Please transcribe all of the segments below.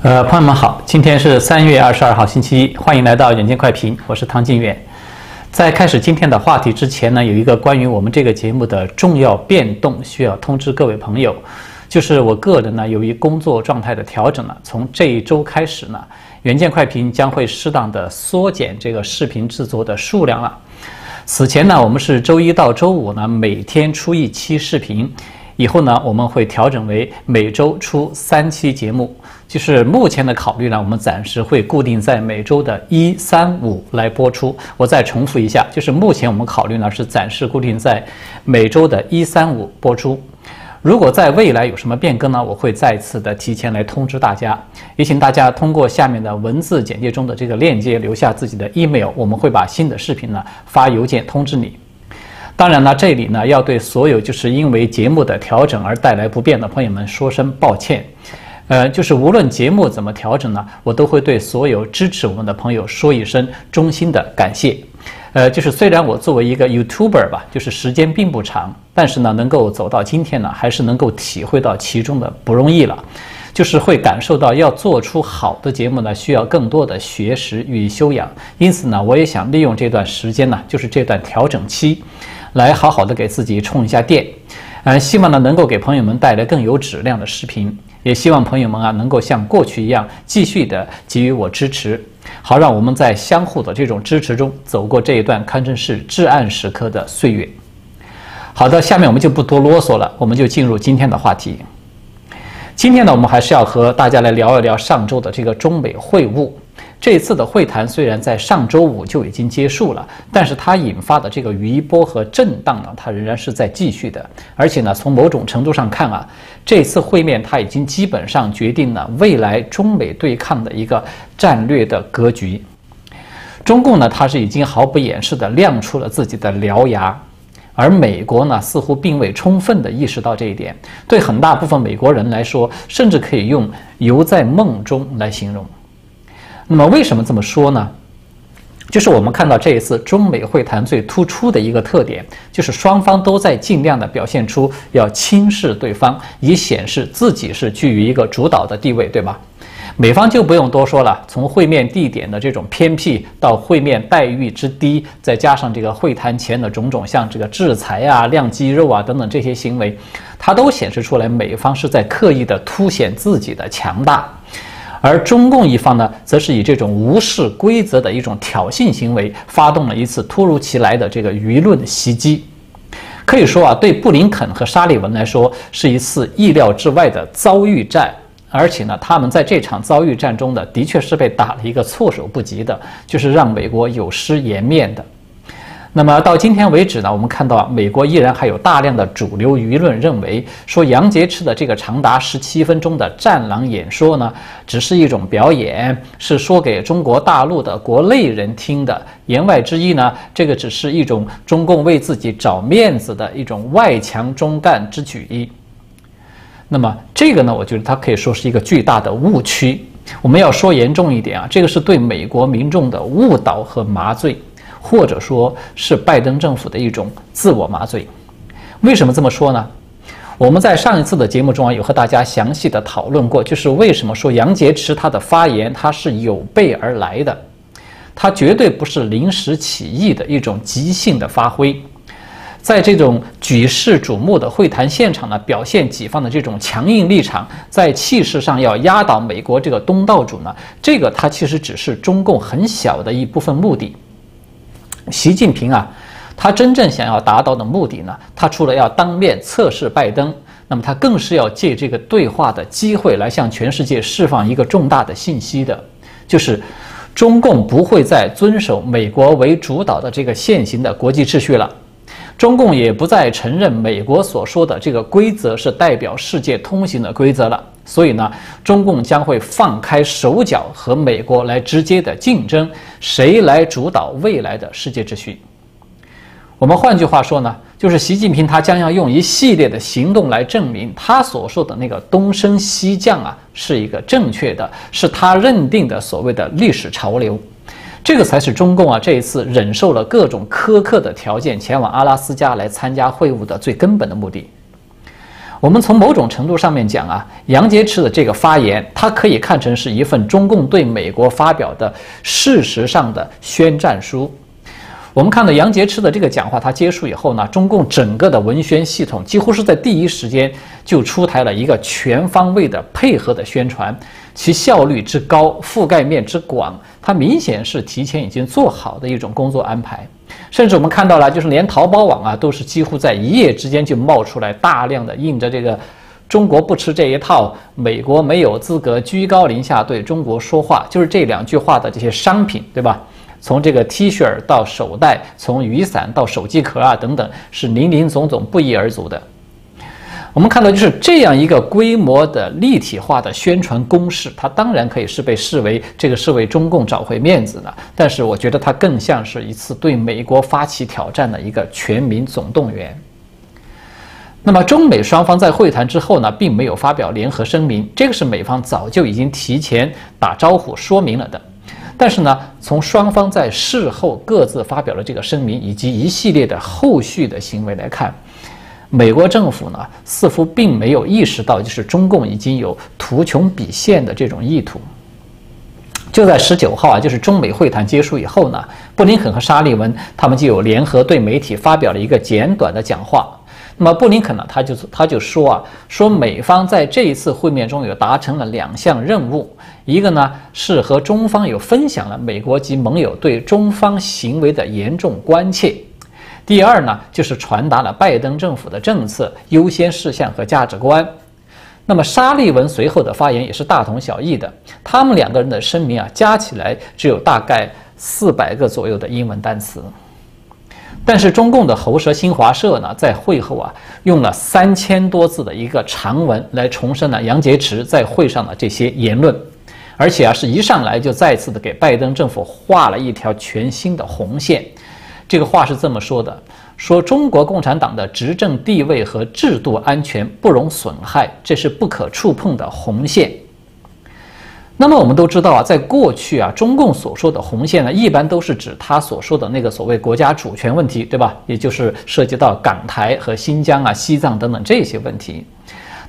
呃，朋友们好，今天是三月二十二号，星期一，欢迎来到远见快评，我是汤金远。在开始今天的话题之前呢，有一个关于我们这个节目的重要变动需要通知各位朋友，就是我个人呢，由于工作状态的调整呢，从这一周开始呢，远见快评将会适当的缩减这个视频制作的数量了。此前呢，我们是周一到周五呢，每天出一期视频。以后呢，我们会调整为每周出三期节目。就是目前的考虑呢，我们暂时会固定在每周的一、三、五来播出。我再重复一下，就是目前我们考虑呢是暂时固定在每周的一、三、五播出。如果在未来有什么变更呢，我会再次的提前来通知大家。也请大家通过下面的文字简介中的这个链接留下自己的 email，我们会把新的视频呢发邮件通知你。当然了，这里呢要对所有就是因为节目的调整而带来不便的朋友们说声抱歉。呃，就是无论节目怎么调整呢，我都会对所有支持我们的朋友说一声衷心的感谢。呃，就是虽然我作为一个 YouTuber 吧，就是时间并不长，但是呢，能够走到今天呢，还是能够体会到其中的不容易了。就是会感受到要做出好的节目呢，需要更多的学识与修养。因此呢，我也想利用这段时间呢，就是这段调整期。来好好的给自己充一下电，呃，希望呢能够给朋友们带来更有质量的视频，也希望朋友们啊能够像过去一样继续的给予我支持，好让我们在相互的这种支持中走过这一段堪称是至暗时刻的岁月。好的，下面我们就不多啰嗦了，我们就进入今天的话题。今天呢，我们还是要和大家来聊一聊上周的这个中美会晤。这次的会谈虽然在上周五就已经结束了，但是它引发的这个余波和震荡呢，它仍然是在继续的。而且呢，从某种程度上看啊，这次会面它已经基本上决定了未来中美对抗的一个战略的格局。中共呢，它是已经毫不掩饰地亮出了自己的獠牙，而美国呢，似乎并未充分地意识到这一点。对很大部分美国人来说，甚至可以用“犹在梦中”来形容。那么为什么这么说呢？就是我们看到这一次中美会谈最突出的一个特点，就是双方都在尽量的表现出要轻视对方，以显示自己是居于一个主导的地位，对吧？美方就不用多说了，从会面地点的这种偏僻到会面待遇之低，再加上这个会谈前的种种像这个制裁啊、亮肌肉啊等等这些行为，它都显示出来美方是在刻意的凸显自己的强大。而中共一方呢，则是以这种无视规则的一种挑衅行为，发动了一次突如其来的这个舆论袭击。可以说啊，对布林肯和沙利文来说，是一次意料之外的遭遇战。而且呢，他们在这场遭遇战中呢，的确是被打了一个措手不及的，就是让美国有失颜面的。那么到今天为止呢，我们看到美国依然还有大量的主流舆论认为，说杨洁篪的这个长达十七分钟的战狼演说呢，只是一种表演，是说给中国大陆的国内人听的。言外之意呢，这个只是一种中共为自己找面子的一种外强中干之举。那么这个呢，我觉得它可以说是一个巨大的误区。我们要说严重一点啊，这个是对美国民众的误导和麻醉。或者说是拜登政府的一种自我麻醉。为什么这么说呢？我们在上一次的节目中啊，有和大家详细的讨论过，就是为什么说杨洁篪他的发言他是有备而来的，他绝对不是临时起意的一种即兴的发挥。在这种举世瞩目的会谈现场呢，表现己方的这种强硬立场，在气势上要压倒美国这个东道主呢，这个他其实只是中共很小的一部分目的。习近平啊，他真正想要达到的目的呢，他除了要当面测试拜登，那么他更是要借这个对话的机会来向全世界释放一个重大的信息的，就是中共不会再遵守美国为主导的这个现行的国际秩序了，中共也不再承认美国所说的这个规则是代表世界通行的规则了。所以呢，中共将会放开手脚和美国来直接的竞争，谁来主导未来的世界秩序？我们换句话说呢，就是习近平他将要用一系列的行动来证明他所说的那个东升西降啊是一个正确的，是他认定的所谓的历史潮流。这个才是中共啊这一次忍受了各种苛刻的条件前往阿拉斯加来参加会晤的最根本的目的。我们从某种程度上面讲啊，杨洁篪的这个发言，它可以看成是一份中共对美国发表的事实上的宣战书。我们看到杨洁篪的这个讲话，他结束以后呢，中共整个的文宣系统几乎是在第一时间就出台了一个全方位的配合的宣传，其效率之高，覆盖面之广，它明显是提前已经做好的一种工作安排。甚至我们看到了，就是连淘宝网啊，都是几乎在一夜之间就冒出来大量的印着这个“中国不吃这一套”，美国没有资格居高临下对中国说话，就是这两句话的这些商品，对吧？从这个 T 恤到手袋，从雨伞到手机壳啊等等，是林林总总不一而足的。我们看到，就是这样一个规模的立体化的宣传攻势，它当然可以是被视为这个是为中共找回面子的。但是，我觉得它更像是一次对美国发起挑战的一个全民总动员。那么，中美双方在会谈之后呢，并没有发表联合声明，这个是美方早就已经提前打招呼说明了的。但是呢，从双方在事后各自发表了这个声明以及一系列的后续的行为来看。美国政府呢，似乎并没有意识到，就是中共已经有图穷匕现的这种意图。就在十九号啊，就是中美会谈结束以后呢，布林肯和沙利文他们就有联合对媒体发表了一个简短的讲话。那么布林肯呢，他就他就说啊，说美方在这一次会面中有达成了两项任务，一个呢是和中方有分享了美国及盟友对中方行为的严重关切。第二呢，就是传达了拜登政府的政策优先事项和价值观。那么沙利文随后的发言也是大同小异的，他们两个人的声明啊，加起来只有大概四百个左右的英文单词。但是中共的喉舌新华社呢，在会后啊，用了三千多字的一个长文来重申了杨洁篪在会上的这些言论，而且啊，是一上来就再次的给拜登政府画了一条全新的红线。这个话是这么说的：说中国共产党的执政地位和制度安全不容损害，这是不可触碰的红线。那么我们都知道啊，在过去啊，中共所说的红线呢，一般都是指他所说的那个所谓国家主权问题，对吧？也就是涉及到港台和新疆啊、西藏等等这些问题。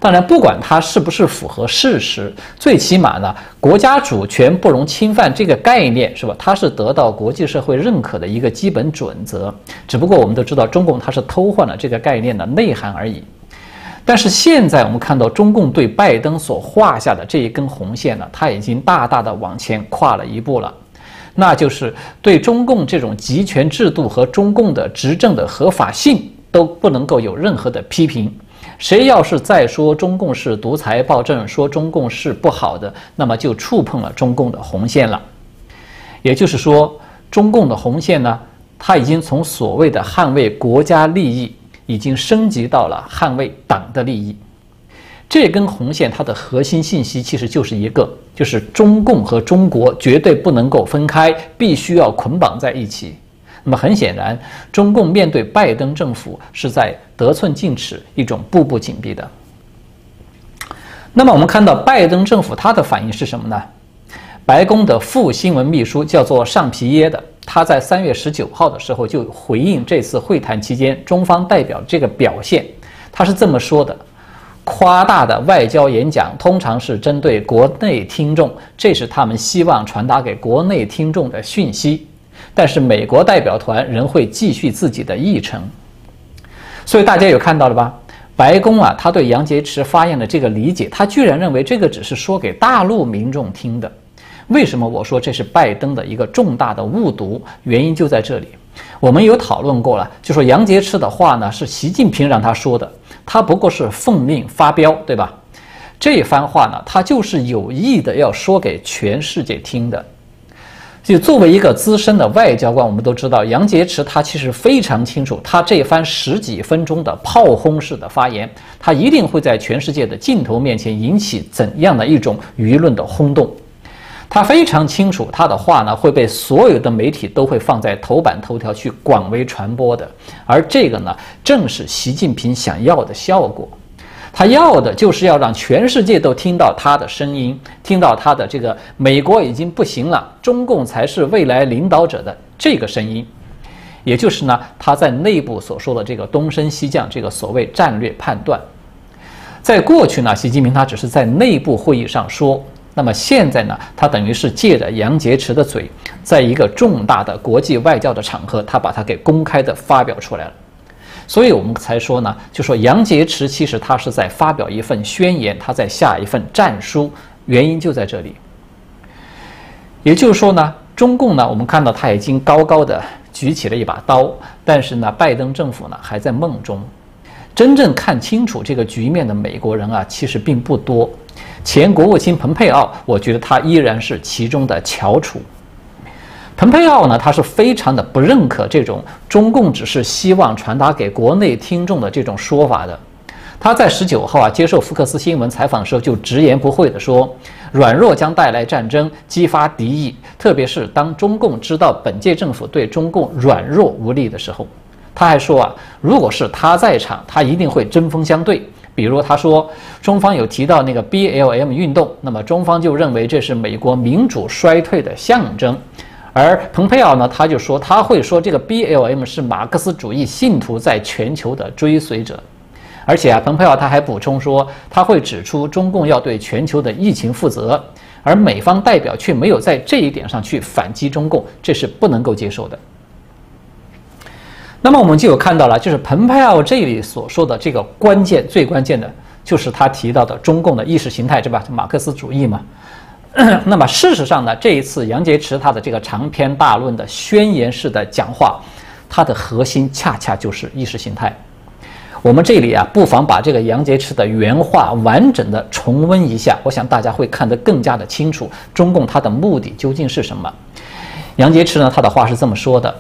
当然，不管它是不是符合事实，最起码呢，国家主权不容侵犯这个概念是吧？它是得到国际社会认可的一个基本准则。只不过我们都知道，中共它是偷换了这个概念的内涵而已。但是现在我们看到，中共对拜登所画下的这一根红线呢，它已经大大的往前跨了一步了，那就是对中共这种集权制度和中共的执政的合法性都不能够有任何的批评。谁要是再说中共是独裁暴政，说中共是不好的，那么就触碰了中共的红线了。也就是说，中共的红线呢，它已经从所谓的捍卫国家利益，已经升级到了捍卫党的利益。这根红线它的核心信息其实就是一个，就是中共和中国绝对不能够分开，必须要捆绑在一起。那么很显然，中共面对拜登政府是在得寸进尺，一种步步紧逼的。那么我们看到拜登政府他的反应是什么呢？白宫的副新闻秘书叫做尚皮耶的，他在三月十九号的时候就回应这次会谈期间中方代表这个表现，他是这么说的：夸大的外交演讲通常是针对国内听众，这是他们希望传达给国内听众的讯息。但是美国代表团仍会继续自己的议程，所以大家有看到了吧？白宫啊，他对杨洁篪发言的这个理解，他居然认为这个只是说给大陆民众听的。为什么我说这是拜登的一个重大的误读？原因就在这里。我们有讨论过了，就说杨洁篪的话呢是习近平让他说的，他不过是奉命发飙，对吧？这番话呢，他就是有意的要说给全世界听的。就作为一个资深的外交官，我们都知道杨洁篪他其实非常清楚，他这番十几分钟的炮轰式的发言，他一定会在全世界的镜头面前引起怎样的一种舆论的轰动。他非常清楚，他的话呢会被所有的媒体都会放在头版头条去广为传播的，而这个呢正是习近平想要的效果。他要的就是要让全世界都听到他的声音，听到他的这个“美国已经不行了，中共才是未来领导者”的这个声音，也就是呢他在内部所说的这个东升西降这个所谓战略判断。在过去呢，习近平他只是在内部会议上说，那么现在呢，他等于是借着杨洁篪的嘴，在一个重大的国际外交的场合，他把它给公开的发表出来了。所以我们才说呢，就说杨洁篪其实他是在发表一份宣言，他在下一份战书，原因就在这里。也就是说呢，中共呢，我们看到他已经高高的举起了一把刀，但是呢，拜登政府呢还在梦中。真正看清楚这个局面的美国人啊，其实并不多。前国务卿蓬佩奥，我觉得他依然是其中的翘楚。蓬佩奥呢，他是非常的不认可这种中共只是希望传达给国内听众的这种说法的。他在十九号啊接受福克斯新闻采访的时候，就直言不讳地说：“软弱将带来战争，激发敌意。特别是当中共知道本届政府对中共软弱无力的时候。”他还说啊，如果是他在场，他一定会针锋相对。比如他说，中方有提到那个 BLM 运动，那么中方就认为这是美国民主衰退的象征。而蓬佩奥呢，他就说他会说这个 BLM 是马克思主义信徒在全球的追随者。而且啊，蓬佩奥他还补充说，他会指出中共要对全球的疫情负责，而美方代表却没有在这一点上去反击中共，这是不能够接受的。那么我们就有看到了，就是蓬佩奥这里所说的这个关键，最关键的就是他提到的中共的意识形态，是吧？马克思主义嘛。那么事实上呢，这一次杨洁篪他的这个长篇大论的宣言式的讲话，它的核心恰恰就是意识形态。我们这里啊，不妨把这个杨洁篪的原话完整的重温一下，我想大家会看得更加的清楚，中共它的目的究竟是什么。杨洁篪呢，他的话是这么说的。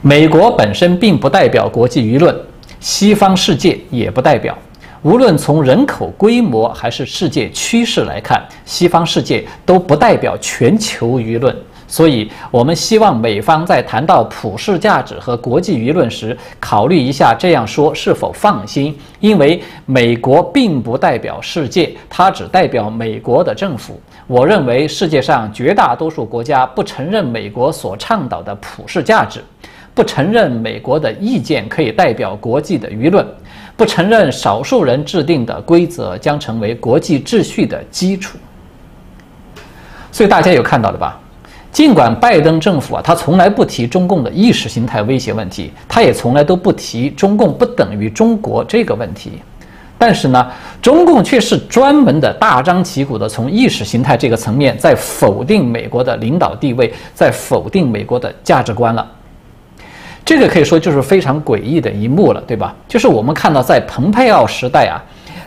美国本身并不代表国际舆论，西方世界也不代表。无论从人口规模还是世界趋势来看，西方世界都不代表全球舆论。所以，我们希望美方在谈到普世价值和国际舆论时，考虑一下这样说是否放心。因为美国并不代表世界，它只代表美国的政府。我认为世界上绝大多数国家不承认美国所倡导的普世价值。不承认美国的意见可以代表国际的舆论，不承认少数人制定的规则将成为国际秩序的基础。所以大家有看到的吧？尽管拜登政府啊，他从来不提中共的意识形态威胁问题，他也从来都不提中共不等于中国这个问题，但是呢，中共却是专门的大张旗鼓的从意识形态这个层面在否定美国的领导地位，在否定美国的价值观了。这个可以说就是非常诡异的一幕了，对吧？就是我们看到在蓬佩奥时代啊，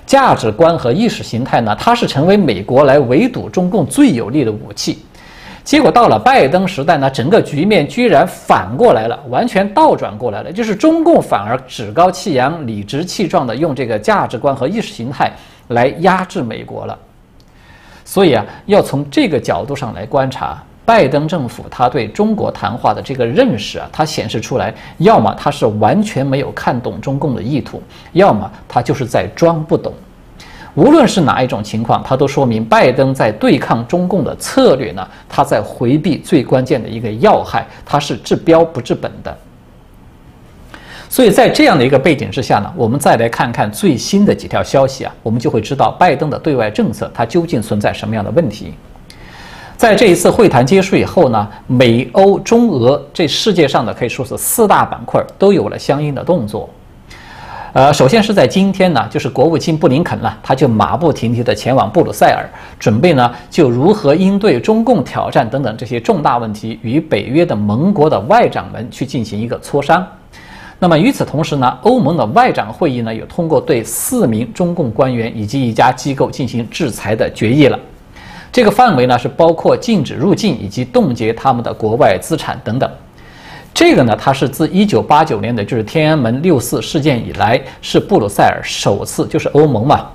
价值观和意识形态呢，它是成为美国来围堵中共最有力的武器。结果到了拜登时代呢，整个局面居然反过来了，完全倒转过来了，就是中共反而趾高气扬、理直气壮地用这个价值观和意识形态来压制美国了。所以啊，要从这个角度上来观察。拜登政府他对中国谈话的这个认识啊，它显示出来，要么他是完全没有看懂中共的意图，要么他就是在装不懂。无论是哪一种情况，它都说明拜登在对抗中共的策略呢，他在回避最关键的一个要害，他是治标不治本的。所以在这样的一个背景之下呢，我们再来看看最新的几条消息啊，我们就会知道拜登的对外政策它究竟存在什么样的问题。在这一次会谈结束以后呢，美欧中俄这世界上的可以说是四大板块都有了相应的动作。呃，首先是在今天呢，就是国务卿布林肯呢，他就马不停蹄地前往布鲁塞尔，准备呢就如何应对中共挑战等等这些重大问题，与北约的盟国的外长们去进行一个磋商。那么与此同时呢，欧盟的外长会议呢，有通过对四名中共官员以及一家机构进行制裁的决议了。这个范围呢是包括禁止入境以及冻结他们的国外资产等等。这个呢，它是自一九八九年的就是天安门六四事件以来，是布鲁塞尔首次就是欧盟嘛，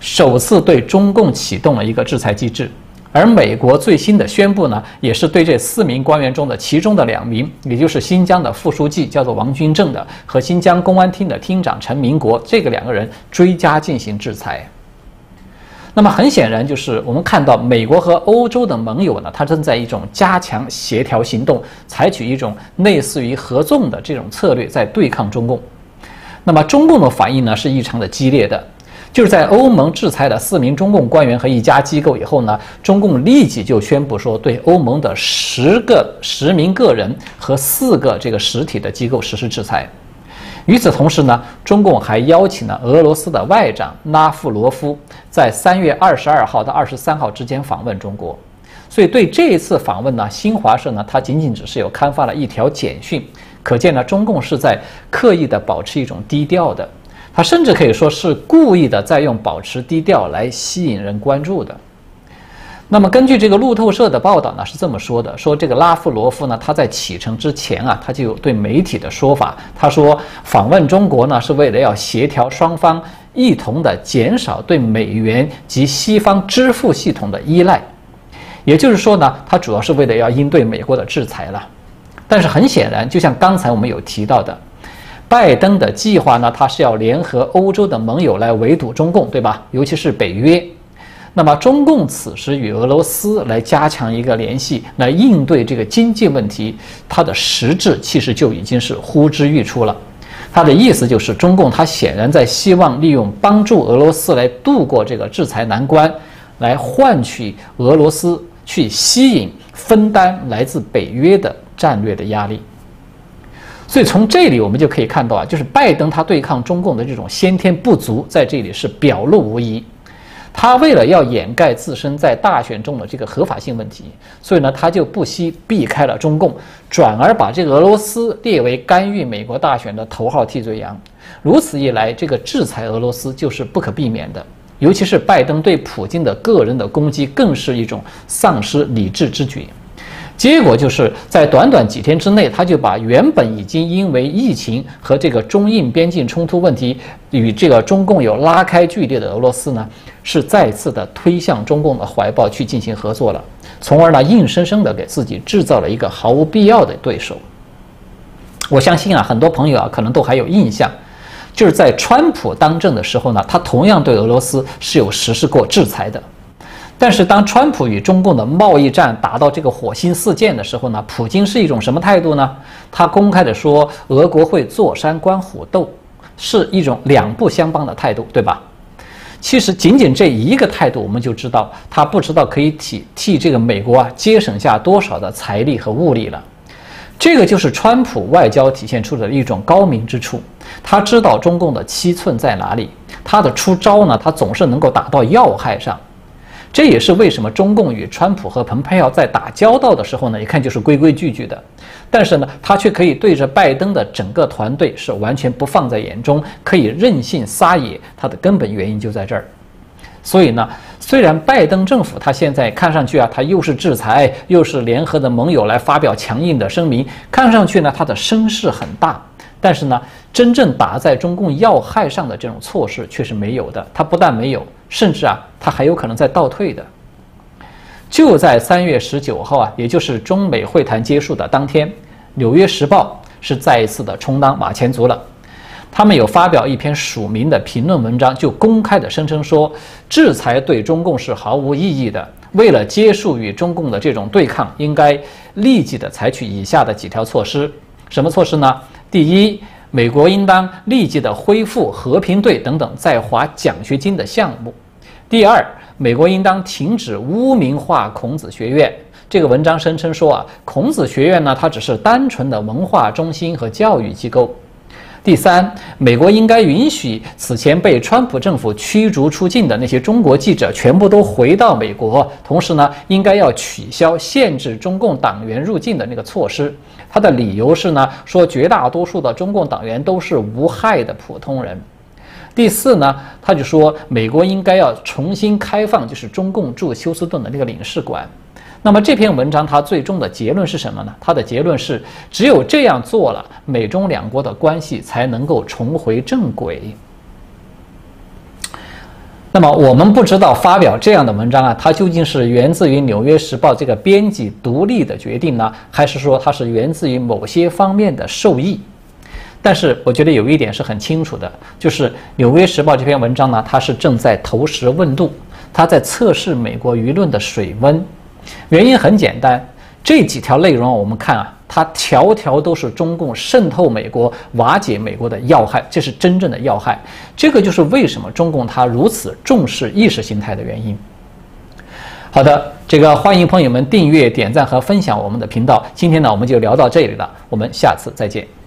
首次对中共启动了一个制裁机制。而美国最新的宣布呢，也是对这四名官员中的其中的两名，也就是新疆的副书记叫做王军正的和新疆公安厅的厅长陈明国这个两个人追加进行制裁。那么很显然，就是我们看到美国和欧洲的盟友呢，他正在一种加强协调行动，采取一种类似于合纵的这种策略，在对抗中共。那么中共的反应呢是异常的激烈的。就是在欧盟制裁了四名中共官员和一家机构以后呢，中共立即就宣布说对欧盟的十个十名个人和四个这个实体的机构实施制裁。与此同时呢，中共还邀请了俄罗斯的外长拉夫罗夫在三月二十二号到二十三号之间访问中国。所以对这一次访问呢，新华社呢，它仅仅只是有刊发了一条简讯，可见呢，中共是在刻意的保持一种低调的。他甚至可以说是故意的，在用保持低调来吸引人关注的。那么，根据这个路透社的报道呢，是这么说的：说这个拉夫罗夫呢，他在启程之前啊，他就有对媒体的说法。他说，访问中国呢，是为了要协调双方一同的减少对美元及西方支付系统的依赖。也就是说呢，他主要是为了要应对美国的制裁了。但是很显然，就像刚才我们有提到的。拜登的计划呢，他是要联合欧洲的盟友来围堵中共，对吧？尤其是北约。那么中共此时与俄罗斯来加强一个联系，来应对这个经济问题，它的实质其实就已经是呼之欲出了。他的意思就是，中共他显然在希望利用帮助俄罗斯来度过这个制裁难关，来换取俄罗斯去吸引分担来自北约的战略的压力。所以从这里我们就可以看到啊，就是拜登他对抗中共的这种先天不足，在这里是表露无遗。他为了要掩盖自身在大选中的这个合法性问题，所以呢，他就不惜避开了中共，转而把这个俄罗斯列为干预美国大选的头号替罪羊。如此一来，这个制裁俄罗斯就是不可避免的。尤其是拜登对普京的个人的攻击，更是一种丧失理智之举。结果就是在短短几天之内，他就把原本已经因为疫情和这个中印边境冲突问题与这个中共有拉开距离的俄罗斯呢，是再次的推向中共的怀抱去进行合作了，从而呢，硬生生的给自己制造了一个毫无必要的对手。我相信啊，很多朋友啊，可能都还有印象，就是在川普当政的时候呢，他同样对俄罗斯是有实施过制裁的。但是，当川普与中共的贸易战达到这个火星四溅的时候呢，普京是一种什么态度呢？他公开的说，俄国会坐山观虎斗，是一种两不相帮的态度，对吧？其实，仅仅这一个态度，我们就知道他不知道可以替替这个美国啊节省下多少的财力和物力了。这个就是川普外交体现出的一种高明之处，他知道中共的七寸在哪里，他的出招呢，他总是能够打到要害上。这也是为什么中共与川普和蓬佩奥在打交道的时候呢，一看就是规规矩矩的，但是呢，他却可以对着拜登的整个团队是完全不放在眼中，可以任性撒野。他的根本原因就在这儿。所以呢，虽然拜登政府他现在看上去啊，他又是制裁，又是联合的盟友来发表强硬的声明，看上去呢，他的声势很大。但是呢，真正打在中共要害上的这种措施却是没有的。它不但没有，甚至啊，它还有可能在倒退的。就在三月十九号啊，也就是中美会谈结束的当天，《纽约时报》是再一次的充当马前卒了。他们有发表一篇署名的评论文章，就公开的声称说，制裁对中共是毫无意义的。为了结束与中共的这种对抗，应该立即的采取以下的几条措施。什么措施呢？第一，美国应当立即的恢复和平队等等在华奖学金的项目。第二，美国应当停止污名化孔子学院。这个文章声称说啊，孔子学院呢，它只是单纯的文化中心和教育机构。第三，美国应该允许此前被川普政府驱逐出境的那些中国记者全部都回到美国。同时呢，应该要取消限制中共党员入境的那个措施。他的理由是呢，说绝大多数的中共党员都是无害的普通人。第四呢，他就说美国应该要重新开放，就是中共驻休斯顿的那个领事馆。那么这篇文章它最终的结论是什么呢？它的结论是，只有这样做了，美中两国的关系才能够重回正轨。那么我们不知道发表这样的文章啊，它究竟是源自于《纽约时报》这个编辑独立的决定呢，还是说它是源自于某些方面的受益？但是我觉得有一点是很清楚的，就是《纽约时报》这篇文章呢，它是正在投石问路，它在测试美国舆论的水温。原因很简单，这几条内容我们看啊，它条条都是中共渗透美国、瓦解美国的要害，这是真正的要害。这个就是为什么中共它如此重视意识形态的原因。好的，这个欢迎朋友们订阅、点赞和分享我们的频道。今天呢，我们就聊到这里了，我们下次再见。